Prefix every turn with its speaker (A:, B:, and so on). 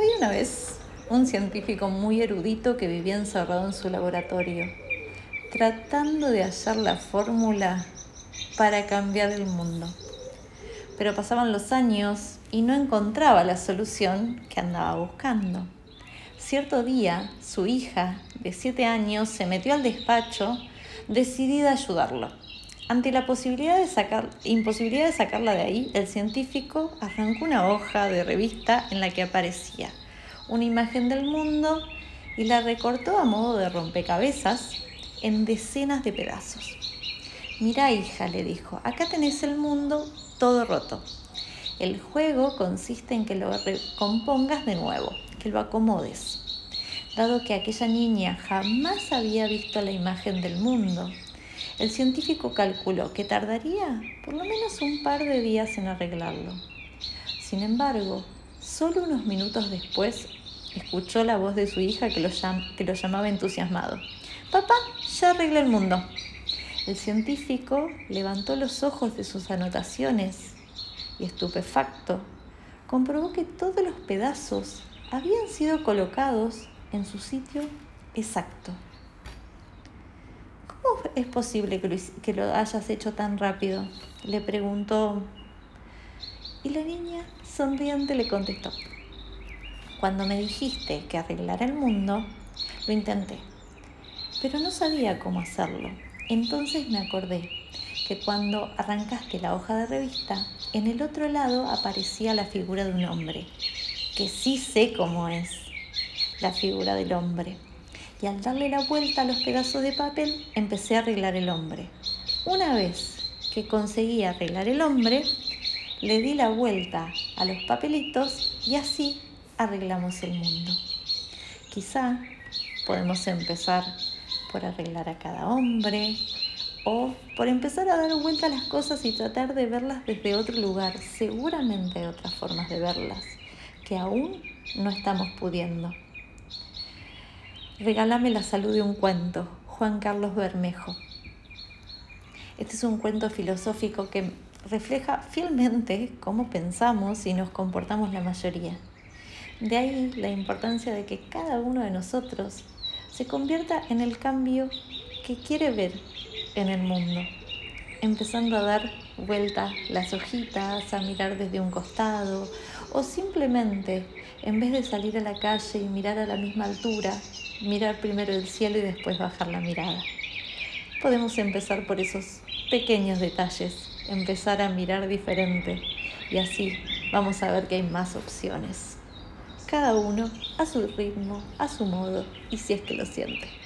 A: Una vez un científico muy erudito que vivía encerrado en su laboratorio, tratando de hallar la fórmula para cambiar el mundo. Pero pasaban los años y no encontraba la solución que andaba buscando. Cierto día, su hija, de siete años, se metió al despacho decidida a ayudarlo. Ante la posibilidad de imposibilidad de sacarla de ahí, el científico arrancó una hoja de revista en la que aparecía una imagen del mundo y la recortó a modo de rompecabezas en decenas de pedazos. Mira, hija, le dijo, acá tenés el mundo todo roto. El juego consiste en que lo recompongas de nuevo, que lo acomodes. Dado que aquella niña jamás había visto la imagen del mundo, el científico calculó que tardaría por lo menos un par de días en arreglarlo. Sin embargo, solo unos minutos después escuchó la voz de su hija que lo, llamaba entusiasmado. Papá, ya arreglé el mundo. El científico levantó los ojos de sus anotaciones y estupefacto comprobó que todos los pedazos habían sido colocados en su sitio exacto. ¿Cómo es posible que lo, que lo hayas hecho tan rápido? Le preguntó. Y la niña sonriente le contestó. Cuando me dijiste que arreglara el mundo, lo intenté, pero no sabía cómo hacerlo. Entonces me acordé que cuando arrancaste la hoja de revista, en el otro lado aparecía la figura de un hombre, que sí sé cómo es la figura del hombre. Y al darle la vuelta a los pedazos de papel, empecé a arreglar el hombre. Una vez que conseguí arreglar el hombre, le di la vuelta a los papelitos y así arreglamos el mundo. Quizá podemos empezar por arreglar a cada hombre o por empezar a dar vuelta a las cosas y tratar de verlas desde otro lugar. Seguramente hay otras formas de verlas que aún no estamos pudiendo. Regálame la salud de un cuento, Juan Carlos Bermejo. Este es un cuento filosófico que refleja fielmente cómo pensamos y nos comportamos la mayoría. De ahí la importancia de que cada uno de nosotros se convierta en el cambio que quiere ver en el mundo, empezando a dar vuelta las hojitas, a mirar desde un costado o simplemente en vez de salir a la calle y mirar a la misma altura, mirar primero el cielo y después bajar la mirada. Podemos empezar por esos pequeños detalles, empezar a mirar diferente y así vamos a ver que hay más opciones cada uno a su ritmo, a su modo y si es que lo siente.